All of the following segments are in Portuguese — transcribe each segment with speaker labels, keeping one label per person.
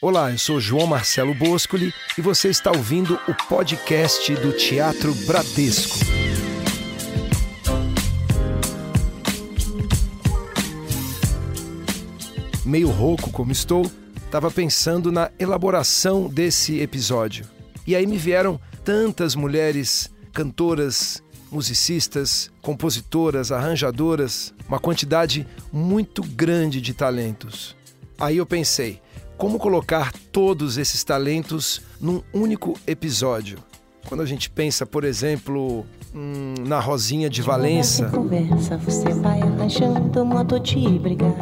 Speaker 1: Olá, eu sou João Marcelo Boscoli e você está ouvindo o podcast do Teatro Bradesco. Meio rouco como estou, estava pensando na elaboração desse episódio. E aí me vieram tantas mulheres cantoras, musicistas, compositoras, arranjadoras, uma quantidade muito grande de talentos. Aí eu pensei, como colocar todos esses talentos num único episódio. Quando a gente pensa, por exemplo, hum, na Rosinha de Valença.
Speaker 2: Conversa, você vai arranjando de brigar.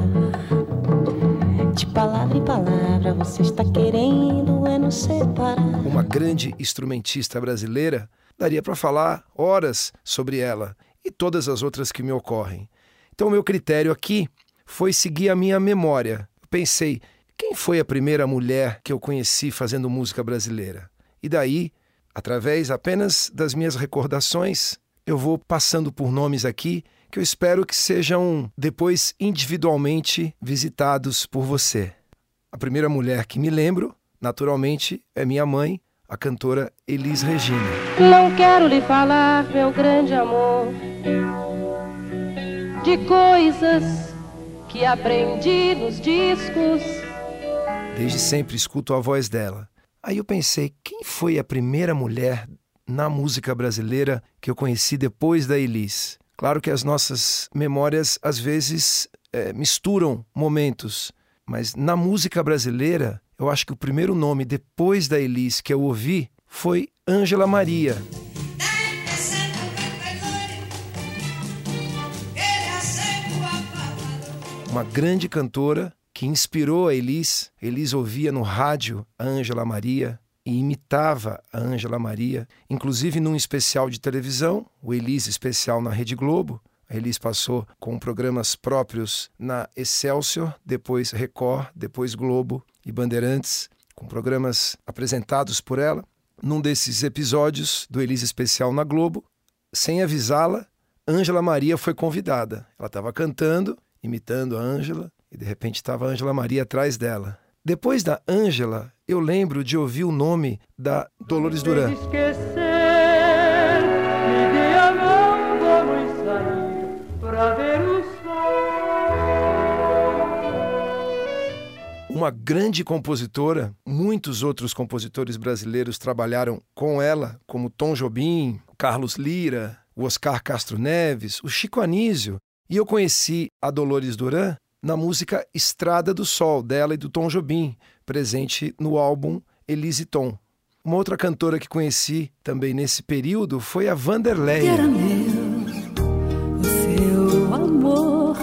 Speaker 2: De palavra em palavra, você está querendo é nos separar.
Speaker 1: Uma grande instrumentista brasileira, daria para falar horas sobre ela e todas as outras que me ocorrem. Então, o meu critério aqui foi seguir a minha memória. Eu pensei, quem foi a primeira mulher que eu conheci fazendo música brasileira? E daí, através apenas das minhas recordações, eu vou passando por nomes aqui que eu espero que sejam depois individualmente visitados por você. A primeira mulher que me lembro, naturalmente, é minha mãe, a cantora Elis Regina.
Speaker 3: Não quero lhe falar, meu grande amor, de coisas que aprendi nos discos
Speaker 1: Desde sempre escuto a voz dela. Aí eu pensei, quem foi a primeira mulher na música brasileira que eu conheci depois da Elis? Claro que as nossas memórias às vezes é, misturam momentos, mas na música brasileira, eu acho que o primeiro nome depois da Elis que eu ouvi foi Ângela Maria. Uma grande cantora que inspirou a Elis. Elis ouvia no rádio a Ângela Maria e imitava a Ângela Maria, inclusive num especial de televisão, o Elis especial na Rede Globo. A Elis passou com programas próprios na Excelsior, depois Record, depois Globo e Bandeirantes, com programas apresentados por ela. Num desses episódios do Elis especial na Globo, sem avisá-la, Ângela Maria foi convidada. Ela estava cantando, imitando a Ângela, e de repente estava a Ângela Maria atrás dela. Depois da Ângela, eu lembro de ouvir o nome da Dolores Duran. Uma grande compositora, muitos outros compositores brasileiros trabalharam com ela, como Tom Jobim, Carlos Lira, o Oscar Castro Neves, o Chico Anísio. E eu conheci a Dolores Duran na música Estrada do Sol, dela e do Tom Jobim, presente no álbum Elise Tom. Uma outra cantora que conheci também nesse período foi a Vanderleia.
Speaker 4: Era meu, o seu amor,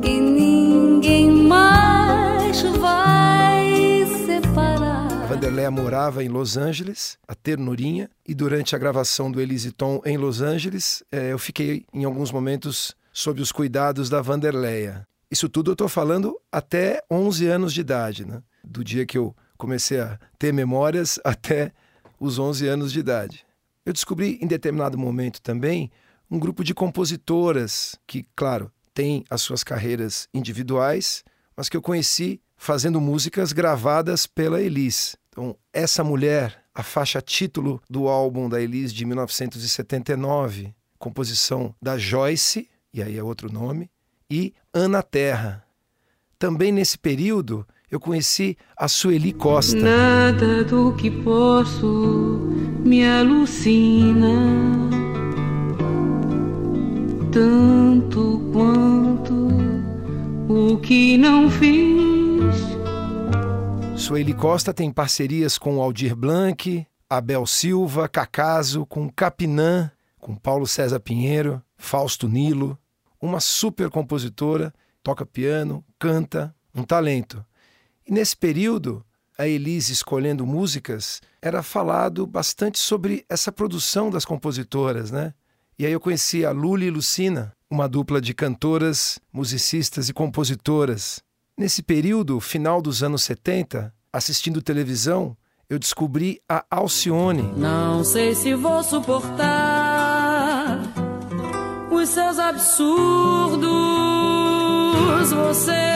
Speaker 4: que ninguém mais vai separar.
Speaker 1: A Vanderleia morava em Los Angeles, a ternurinha, e durante a gravação do Elise Tom em Los Angeles, eh, eu fiquei em alguns momentos sob os cuidados da Vanderleia. Isso tudo eu estou falando até 11 anos de idade, né? do dia que eu comecei a ter memórias até os 11 anos de idade. Eu descobri em determinado momento também um grupo de compositoras que, claro, têm as suas carreiras individuais, mas que eu conheci fazendo músicas gravadas pela Elis. Então, essa mulher, a faixa título do álbum da Elis de 1979, composição da Joyce, e aí é outro nome, e Ana Terra. Também nesse período eu conheci a Sueli Costa.
Speaker 5: Nada do que posso me alucina tanto quanto o que não fiz.
Speaker 1: Sueli Costa tem parcerias com Aldir Blanc, Abel Silva, Cacaso, com Capinã, com Paulo César Pinheiro, Fausto Nilo uma super compositora, toca piano, canta, um talento. E nesse período, a Elise escolhendo músicas, era falado bastante sobre essa produção das compositoras, né? E aí eu conheci a Luli e Lucina, uma dupla de cantoras, musicistas e compositoras. Nesse período, final dos anos 70, assistindo televisão, eu descobri a Alcione.
Speaker 5: Não sei se vou suportar os seus absurdos, você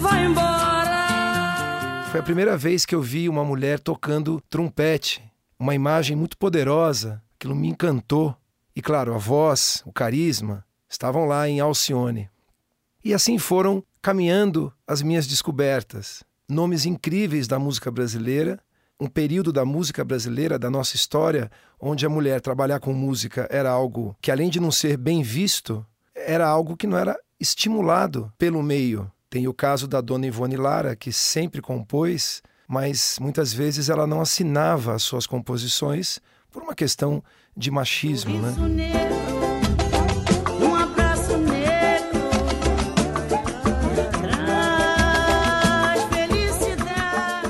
Speaker 5: vai embora.
Speaker 1: Foi a primeira vez que eu vi uma mulher tocando trompete, uma imagem muito poderosa, aquilo me encantou. E claro, a voz, o carisma, estavam lá em Alcione. E assim foram caminhando as minhas descobertas. Nomes incríveis da música brasileira, um período da música brasileira, da nossa história, onde a mulher trabalhar com música era algo que, além de não ser bem visto, era algo que não era estimulado pelo meio. Tem o caso da dona Ivone Lara, que sempre compôs, mas muitas vezes ela não assinava as suas composições por uma questão de machismo, né?
Speaker 6: Um.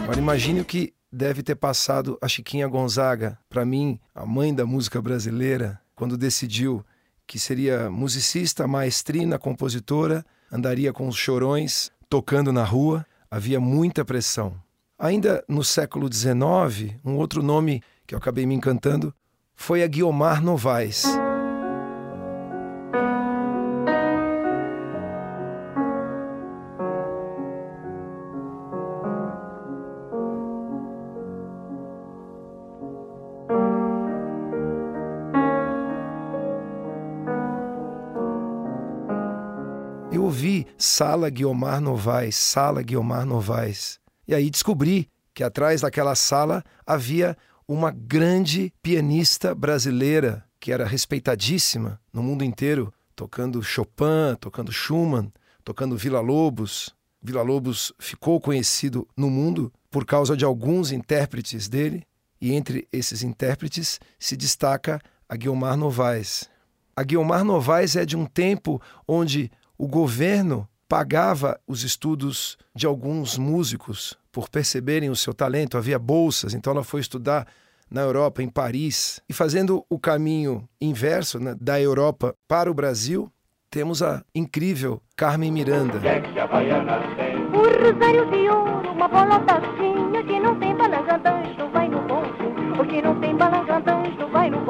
Speaker 1: Agora imagine o que deve ter passado a Chiquinha Gonzaga, para mim, a mãe da música brasileira, quando decidiu que seria musicista, maestrina, compositora, andaria com os chorões, tocando na rua, havia muita pressão. Ainda no século XIX, um outro nome que eu acabei me encantando foi a Guiomar Novaes. Sala Guiomar Novaes, Sala Guiomar Novaes. E aí descobri que atrás daquela sala havia uma grande pianista brasileira que era respeitadíssima no mundo inteiro, tocando Chopin, tocando Schumann, tocando Vila Lobos. Vila Lobos ficou conhecido no mundo por causa de alguns intérpretes dele, e entre esses intérpretes se destaca a Guiomar Novaes. A Guiomar Novaes é de um tempo onde o governo pagava os estudos de alguns músicos por perceberem o seu talento, havia bolsas, então ela foi estudar na Europa, em Paris. E fazendo o caminho inverso né, da Europa para o Brasil, temos a incrível Carmen Miranda.
Speaker 3: O rosário de ouro, uma que não tem vai no não tem vai no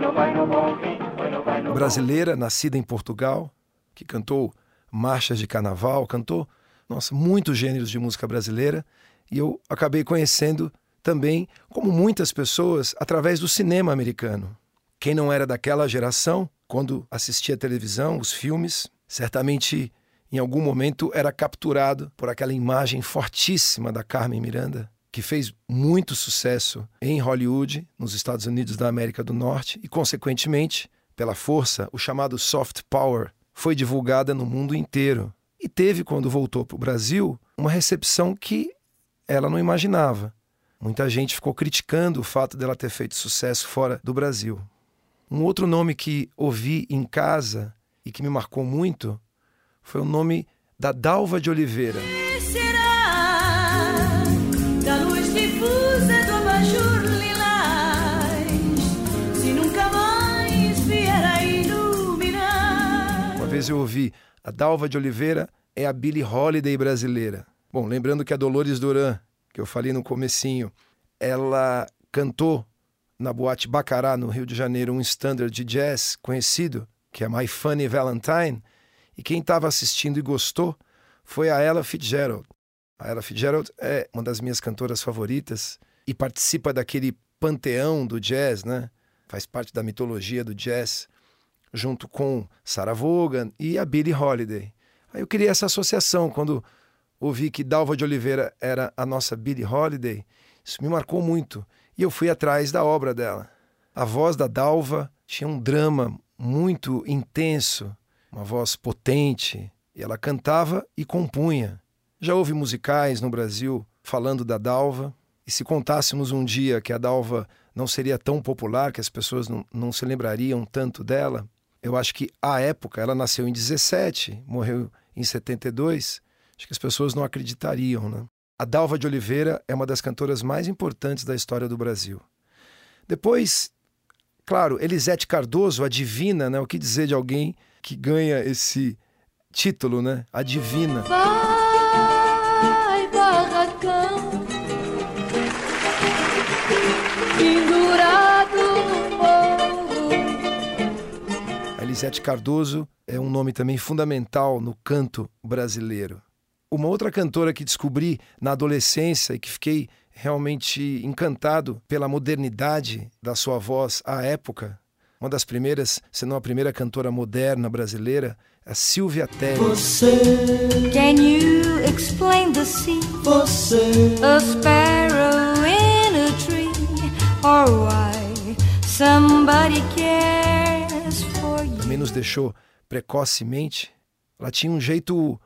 Speaker 3: não vai no
Speaker 1: Brasileira, nascida em Portugal, que cantou marchas de carnaval, cantou, nossa, muitos gêneros de música brasileira, e eu acabei conhecendo também, como muitas pessoas, através do cinema americano. Quem não era daquela geração, quando assistia televisão, os filmes, certamente em algum momento era capturado por aquela imagem fortíssima da Carmen Miranda, que fez muito sucesso em Hollywood, nos Estados Unidos da América do Norte, e, consequentemente, pela força, o chamado soft power foi divulgada no mundo inteiro. E teve, quando voltou para o Brasil, uma recepção que ela não imaginava. Muita gente ficou criticando o fato dela ter feito sucesso fora do Brasil. Um outro nome que ouvi em casa e que me marcou muito foi o nome da Dalva de Oliveira. Vez eu ouvi a Dalva de Oliveira é a Billie Holiday brasileira. Bom, lembrando que a Dolores Duran, que eu falei no comecinho, ela cantou na boate Bacará, no Rio de Janeiro, um standard de jazz conhecido, que é My Funny Valentine, e quem estava assistindo e gostou foi a Ella Fitzgerald. A Ella Fitzgerald é uma das minhas cantoras favoritas e participa daquele panteão do jazz, né? Faz parte da mitologia do jazz, junto com Sarah Vaughan e a Billie Holiday. Aí eu queria essa associação quando ouvi que Dalva de Oliveira era a nossa Billie Holiday. Isso me marcou muito e eu fui atrás da obra dela. A voz da Dalva tinha um drama muito intenso, uma voz potente, e ela cantava e compunha. Já houve musicais no Brasil falando da Dalva, e se contássemos um dia que a Dalva não seria tão popular, que as pessoas não, não se lembrariam tanto dela, eu acho que à época, ela nasceu em 17, morreu em 72, acho que as pessoas não acreditariam, né? A Dalva de Oliveira é uma das cantoras mais importantes da história do Brasil. Depois, claro, Elisete Cardoso, a divina, né? O que dizer de alguém que ganha esse título, né? A divina.
Speaker 4: Vai, barracão, pendurado
Speaker 1: A Elisete Cardoso é um nome também fundamental no canto brasileiro. Uma outra cantora que descobri na adolescência e que fiquei realmente encantado pela modernidade da sua voz à época, uma das primeiras, se não a primeira cantora moderna brasileira, é a Silvia Telles.
Speaker 7: Você,
Speaker 4: Can you explain the sea?
Speaker 7: você,
Speaker 4: A sparrow in a tree, or why somebody cares?
Speaker 1: Também nos deixou precocemente. Ela tinha um jeito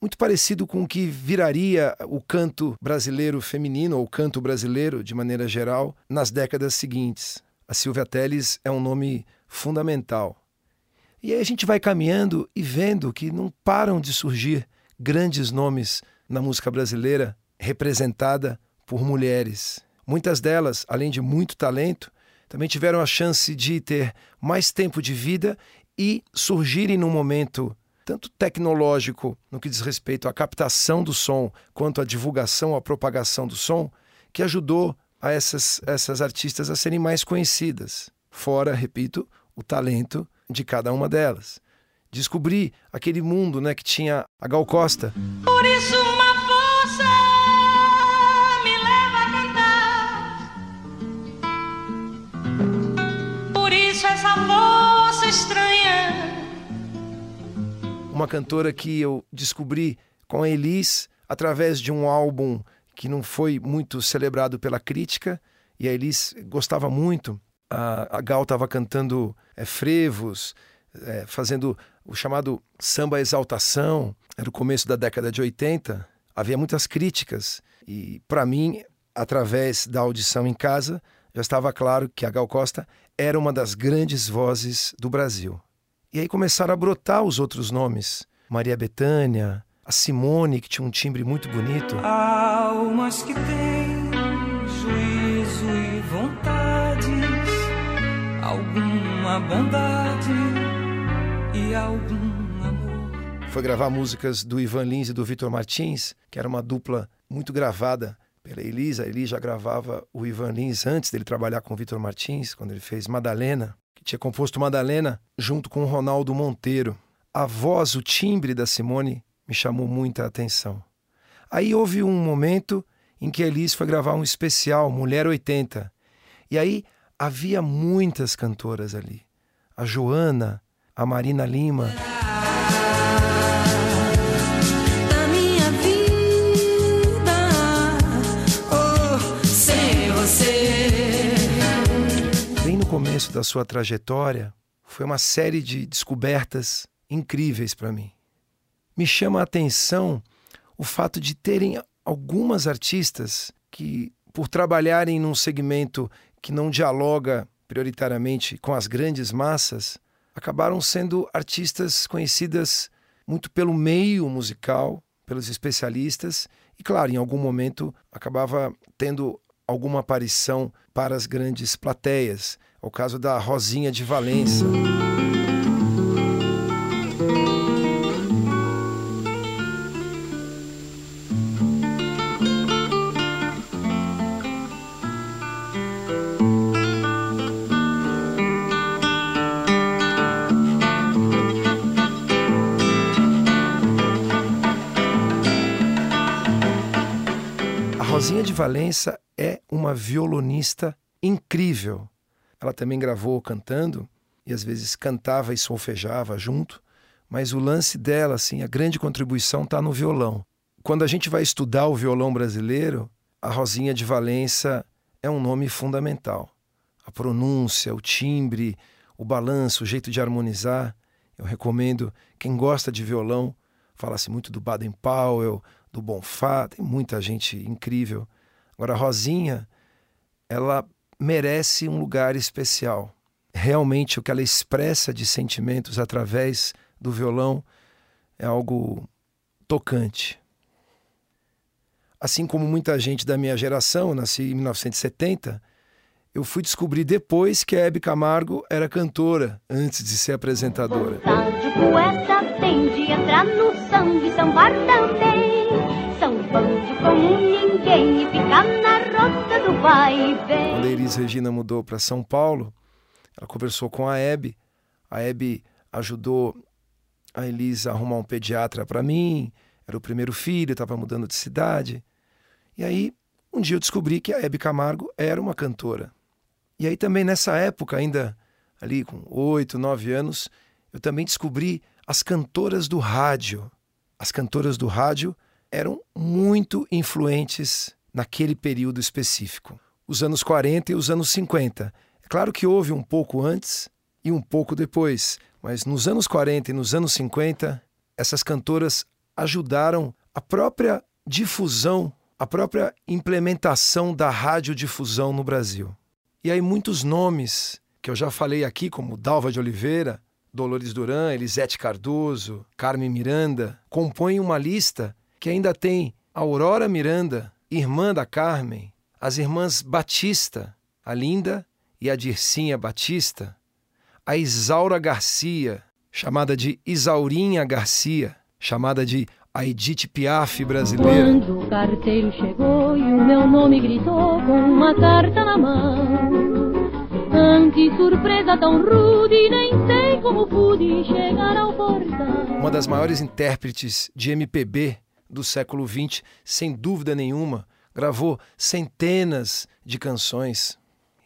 Speaker 1: muito parecido com o que viraria o canto brasileiro feminino, ou canto brasileiro de maneira geral, nas décadas seguintes. A Silvia Telles é um nome fundamental. E aí a gente vai caminhando e vendo que não param de surgir grandes nomes na música brasileira representada por mulheres. Muitas delas, além de muito talento, também tiveram a chance de ter mais tempo de vida e surgirem num momento tanto tecnológico no que diz respeito à captação do som, quanto à divulgação, à propagação do som, que ajudou a essas, essas artistas a serem mais conhecidas. Fora, repito, o talento de cada uma delas. Descobri aquele mundo né, que tinha a Gal Costa,
Speaker 6: Por isso
Speaker 1: uma cantora que eu descobri com a Elis através de um álbum que não foi muito celebrado pela crítica, e a Elis gostava muito. A, a Gal estava cantando é, frevos, é, fazendo o chamado samba exaltação, era o começo da década de 80, havia muitas críticas, e para mim, através da audição em casa, já estava claro que a Gal Costa era uma das grandes vozes do Brasil. E aí começaram a brotar os outros nomes. Maria Bethânia, a Simone, que tinha um timbre muito bonito.
Speaker 7: almas que têm juízo e vontades, alguma bondade e algum amor.
Speaker 1: Foi gravar músicas do Ivan Lins e do Vitor Martins, que era uma dupla muito gravada pela Elisa. A Elisa já gravava o Ivan Lins antes dele trabalhar com o Vitor Martins, quando ele fez Madalena, que tinha composto Madalena junto com Ronaldo Monteiro. A voz, o timbre da Simone me chamou muita atenção. Aí houve um momento em que a Elis foi gravar um especial, Mulher 80. E aí havia muitas cantoras ali. A Joana, a Marina Lima, começo da sua trajetória, foi uma série de descobertas incríveis para mim. Me chama a atenção o fato de terem algumas artistas que, por trabalharem num segmento que não dialoga prioritariamente com as grandes massas, acabaram sendo artistas conhecidas muito pelo meio musical, pelos especialistas, e, claro, em algum momento acabava tendo alguma aparição para as grandes plateias. É o caso da Rosinha de Valença. A Rosinha de Valença é uma violonista incrível. Ela também gravou cantando e às vezes cantava e solfejava junto, mas o lance dela, assim, a grande contribuição está no violão. Quando a gente vai estudar o violão brasileiro, a Rosinha de Valença é um nome fundamental. A pronúncia, o timbre, o balanço, o jeito de harmonizar. Eu recomendo quem gosta de violão, fala-se muito do Baden Powell, do Bonfá, tem muita gente incrível. Agora, a Rosinha, ela merece um lugar especial. Realmente, o que ela expressa de sentimentos através do violão é algo tocante. Assim como muita gente da minha geração, nasci em 1970, eu fui descobrir depois que a Hebe Camargo era cantora, antes de ser apresentadora.
Speaker 3: Como ninguém e ficar na vai.
Speaker 1: Quando a Elis Regina mudou para São Paulo, ela conversou com a Hebe. A Hebe ajudou a Elis a arrumar um pediatra para mim. era o primeiro filho, estava mudando de cidade. E aí, um dia eu descobri que a Hebe Camargo era uma cantora. E aí também nessa época, ainda ali com oito, nove anos, eu também descobri as cantoras do rádio. As cantoras do rádio eram muito influentes naquele período específico, os anos 40 e os anos 50. É claro que houve um pouco antes e um pouco depois, mas nos anos 40 e nos anos 50, essas cantoras ajudaram a própria difusão, a própria implementação da radiodifusão no Brasil. E aí muitos nomes que eu já falei aqui, como Dalva de Oliveira, Dolores Duran, Elisete Cardoso, Carmen Miranda, compõem uma lista que ainda tem Aurora Miranda, irmã da Carmen, as irmãs Batista, a Linda e a Dircinha Batista, a Isaura Garcia, chamada de Isaurinha Garcia, chamada de a Edith Piaf brasileira.
Speaker 8: Quando o carteiro chegou e o meu nome gritou com uma carta na mão. Ante surpresa tão rude, nem sei como pude chegar ao portão.
Speaker 1: Uma das maiores intérpretes de MPB do século XX, sem dúvida nenhuma, gravou centenas de canções.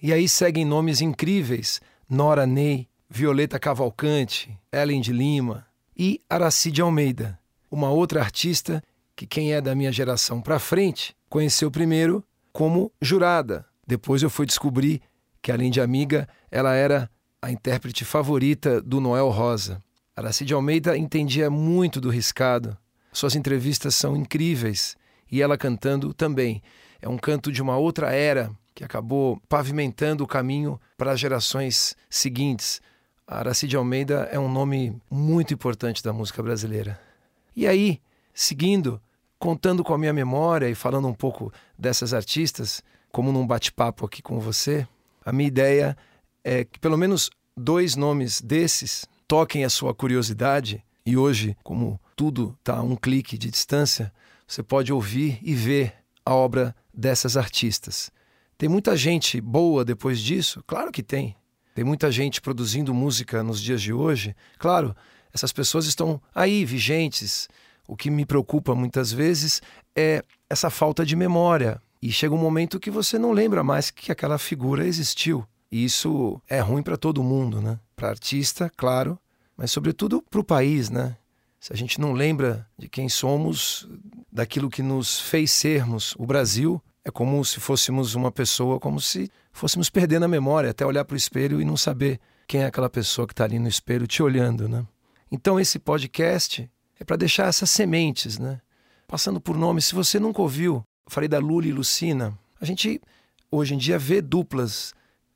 Speaker 1: E aí seguem nomes incríveis: Nora Ney, Violeta Cavalcante, Ellen de Lima e Aracide Almeida, uma outra artista que quem é da minha geração para frente conheceu primeiro como jurada. Depois eu fui descobrir que além de amiga, ela era a intérprete favorita do Noel Rosa. Aracide Almeida entendia muito do riscado. Suas entrevistas são incríveis e ela cantando também. É um canto de uma outra era que acabou pavimentando o caminho para as gerações seguintes. A Aracide Almeida é um nome muito importante da música brasileira. E aí, seguindo, contando com a minha memória e falando um pouco dessas artistas, como num bate-papo aqui com você, a minha ideia é que pelo menos dois nomes desses toquem a sua curiosidade e hoje, como tudo está a um clique de distância, você pode ouvir e ver a obra dessas artistas. Tem muita gente boa depois disso? Claro que tem. Tem muita gente produzindo música nos dias de hoje? Claro, essas pessoas estão aí, vigentes. O que me preocupa muitas vezes é essa falta de memória. E chega um momento que você não lembra mais que aquela figura existiu. E isso é ruim para todo mundo, né? Para artista, claro, mas sobretudo para o país, né? Se a gente não lembra de quem somos, daquilo que nos fez sermos o Brasil, é como se fôssemos uma pessoa, como se fôssemos perdendo a memória, até olhar para o espelho e não saber quem é aquela pessoa que está ali no espelho te olhando, né? Então esse podcast é para deixar essas sementes, né? Passando por nomes, se você nunca ouviu falei da Lula e Lucina. A gente hoje em dia vê duplas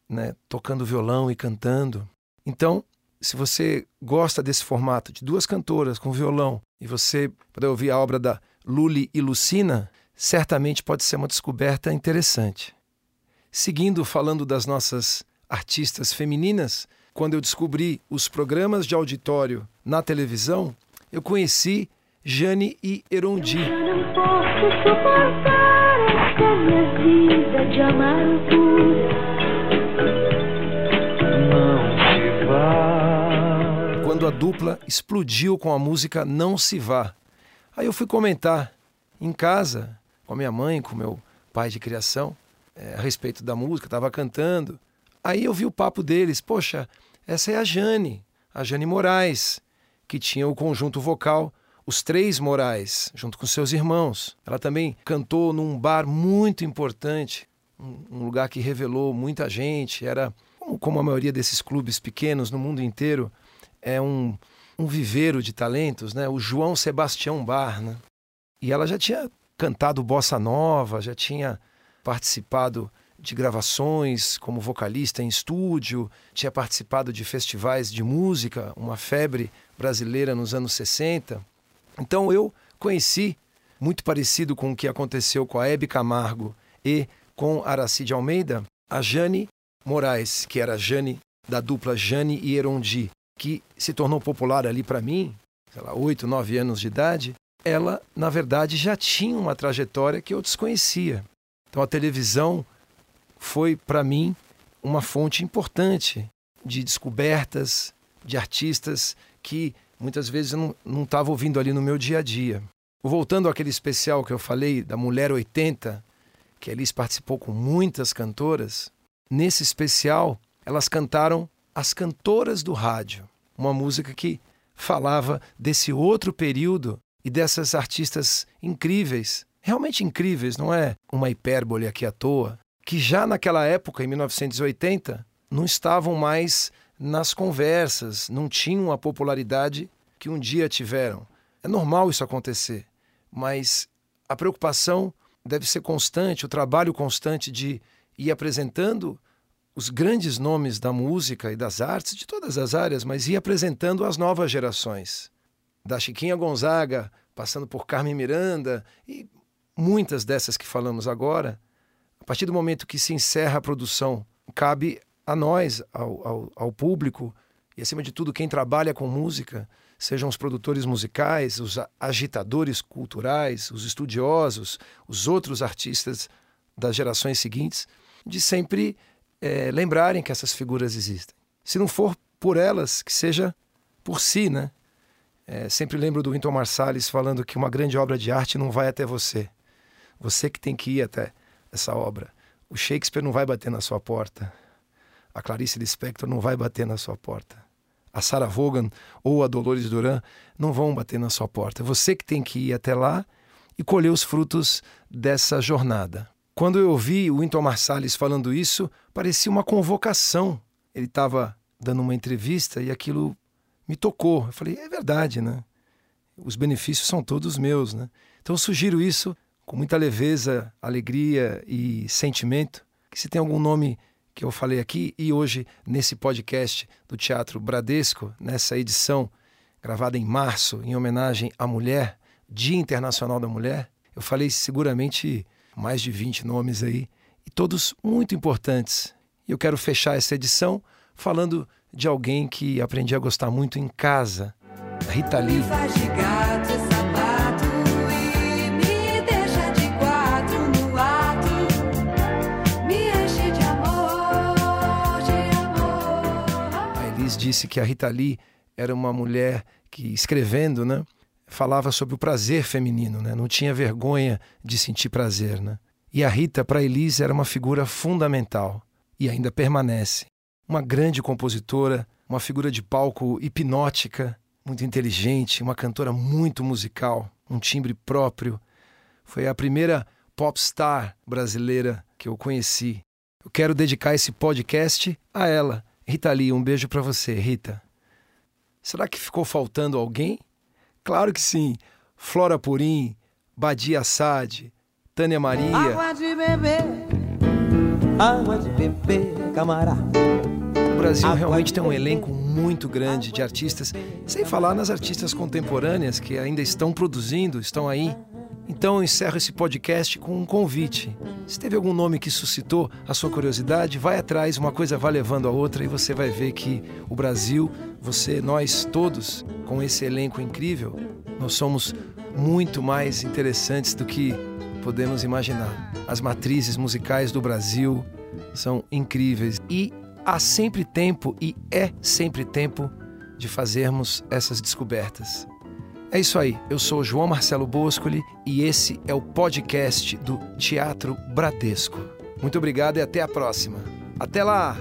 Speaker 1: né, tocando violão e cantando. Então, se você gosta desse formato de duas cantoras com violão e você puder ouvir a obra da Luli e Lucina, certamente pode ser uma descoberta interessante. Seguindo falando das nossas artistas femininas, quando eu descobri os programas de auditório na televisão, eu conheci Jane e Erondi.
Speaker 8: Eu não posso suportar essa minha vida de amargura.
Speaker 1: A dupla explodiu com a música Não Se Vá. Aí eu fui comentar em casa com a minha mãe, com meu pai de criação, é, a respeito da música, estava cantando. Aí eu vi o papo deles, poxa, essa é a Jane, a Jane Moraes, que tinha o conjunto vocal Os Três Morais, junto com seus irmãos. Ela também cantou num bar muito importante, um, lugar que revelou muita gente. Era, como a maioria desses clubes pequenos no mundo inteiro, é um, um viveiro de talentos, né? O João Sebastião Bar, né? E ela já tinha cantado bossa nova, já tinha participado de gravações como vocalista em estúdio, tinha participado de festivais de música, uma febre brasileira nos anos 60. Então eu conheci, muito parecido com o que aconteceu com a Hebe Camargo e com Aracide Almeida, a Jane Moraes, que era a Jane da dupla Jane e Erondi, que se tornou popular ali para mim, sei lá, 8, 9 anos de idade. Ela, na verdade, já tinha uma trajetória que eu desconhecia. Então a televisão foi para mim uma fonte importante de descobertas de artistas que muitas vezes eu não estava ouvindo ali no meu dia a dia. Voltando àquele especial que eu falei da Mulher 80, que a Elis participou com muitas cantoras, nesse especial elas cantaram As Cantoras do Rádio, uma música que falava desse outro período e dessas artistas incríveis, realmente incríveis, não é uma hipérbole aqui à toa, que já naquela época, em 1980, não estavam mais nas conversas, não tinham a popularidade que um dia tiveram. É normal isso acontecer, mas a preocupação deve ser constante, o trabalho constante de ir apresentando os grandes nomes da música e das artes, de todas as áreas, mas ir apresentando as novas gerações. Da Chiquinha Gonzaga, passando por Carmen Miranda e muitas dessas que falamos agora. A partir do momento que se encerra a produção, cabe a nós, ao, ao, ao público e, acima de tudo, quem trabalha com música, sejam os produtores musicais, os agitadores culturais, os estudiosos, os outros artistas das gerações seguintes, de sempre é, lembrarem que essas figuras existem. Se não for por elas, que seja por si, né? É, sempre lembro do Winton Marsalis falando que uma grande obra de arte não vai até você. Você que tem que ir até essa obra. O Shakespeare não vai bater na sua porta. A Clarice Lispector não vai bater na sua porta a Sarah Vaughan ou a Dolores Duran não vão bater na sua porta. Você que tem que ir até lá e colher os frutos dessa jornada. Quando eu ouvi o Winton Marsalis falando isso, parecia uma convocação. Ele estava dando uma entrevista e aquilo me tocou. Eu falei, é verdade, né? Os benefícios são todos meus, né? Então eu sugiro isso com muita leveza, alegria e sentimento. Que se tem algum nome que eu falei aqui e hoje nesse podcast do Teatro Bradesco, nessa edição gravada em março, em homenagem à mulher, Dia Internacional da Mulher, eu falei seguramente mais de 20 nomes aí, e todos muito importantes. E eu quero fechar essa edição falando de alguém que aprendi a gostar muito em casa, Rita Lee. disse que a Rita Lee era uma mulher que, escrevendo, né, falava sobre o prazer feminino, né? não tinha vergonha de sentir prazer. Né? E a Rita, para Elise, era uma figura fundamental e ainda permanece. Uma grande compositora, uma figura de palco hipnótica, muito inteligente, uma cantora muito musical, um timbre próprio. Foi a primeira pop star brasileira que eu conheci. Eu quero dedicar esse podcast a ela, Rita Lee, um beijo para você, Rita. Será que ficou faltando alguém? Claro que sim. Flora Purim, Badia Assad, Tânia Maria.
Speaker 9: Água de beber, água de beber, camarada.
Speaker 1: O Brasil realmente tem um elenco muito grande de artistas, sem falar nas artistas contemporâneas que ainda estão produzindo, estão aí. Então eu encerro esse podcast com um convite. Se teve algum nome que suscitou a sua curiosidade, vai atrás, uma coisa vai levando a outra e você vai ver que o Brasil, você, nós todos, com esse elenco incrível, nós somos muito mais interessantes do que podemos imaginar. As matrizes musicais do Brasil são incríveis e há sempre tempo e é sempre tempo de fazermos essas descobertas. É isso aí, eu sou João Marcelo Boscoli e esse é o podcast do Teatro Bradesco. Muito obrigado e até a próxima. Até lá!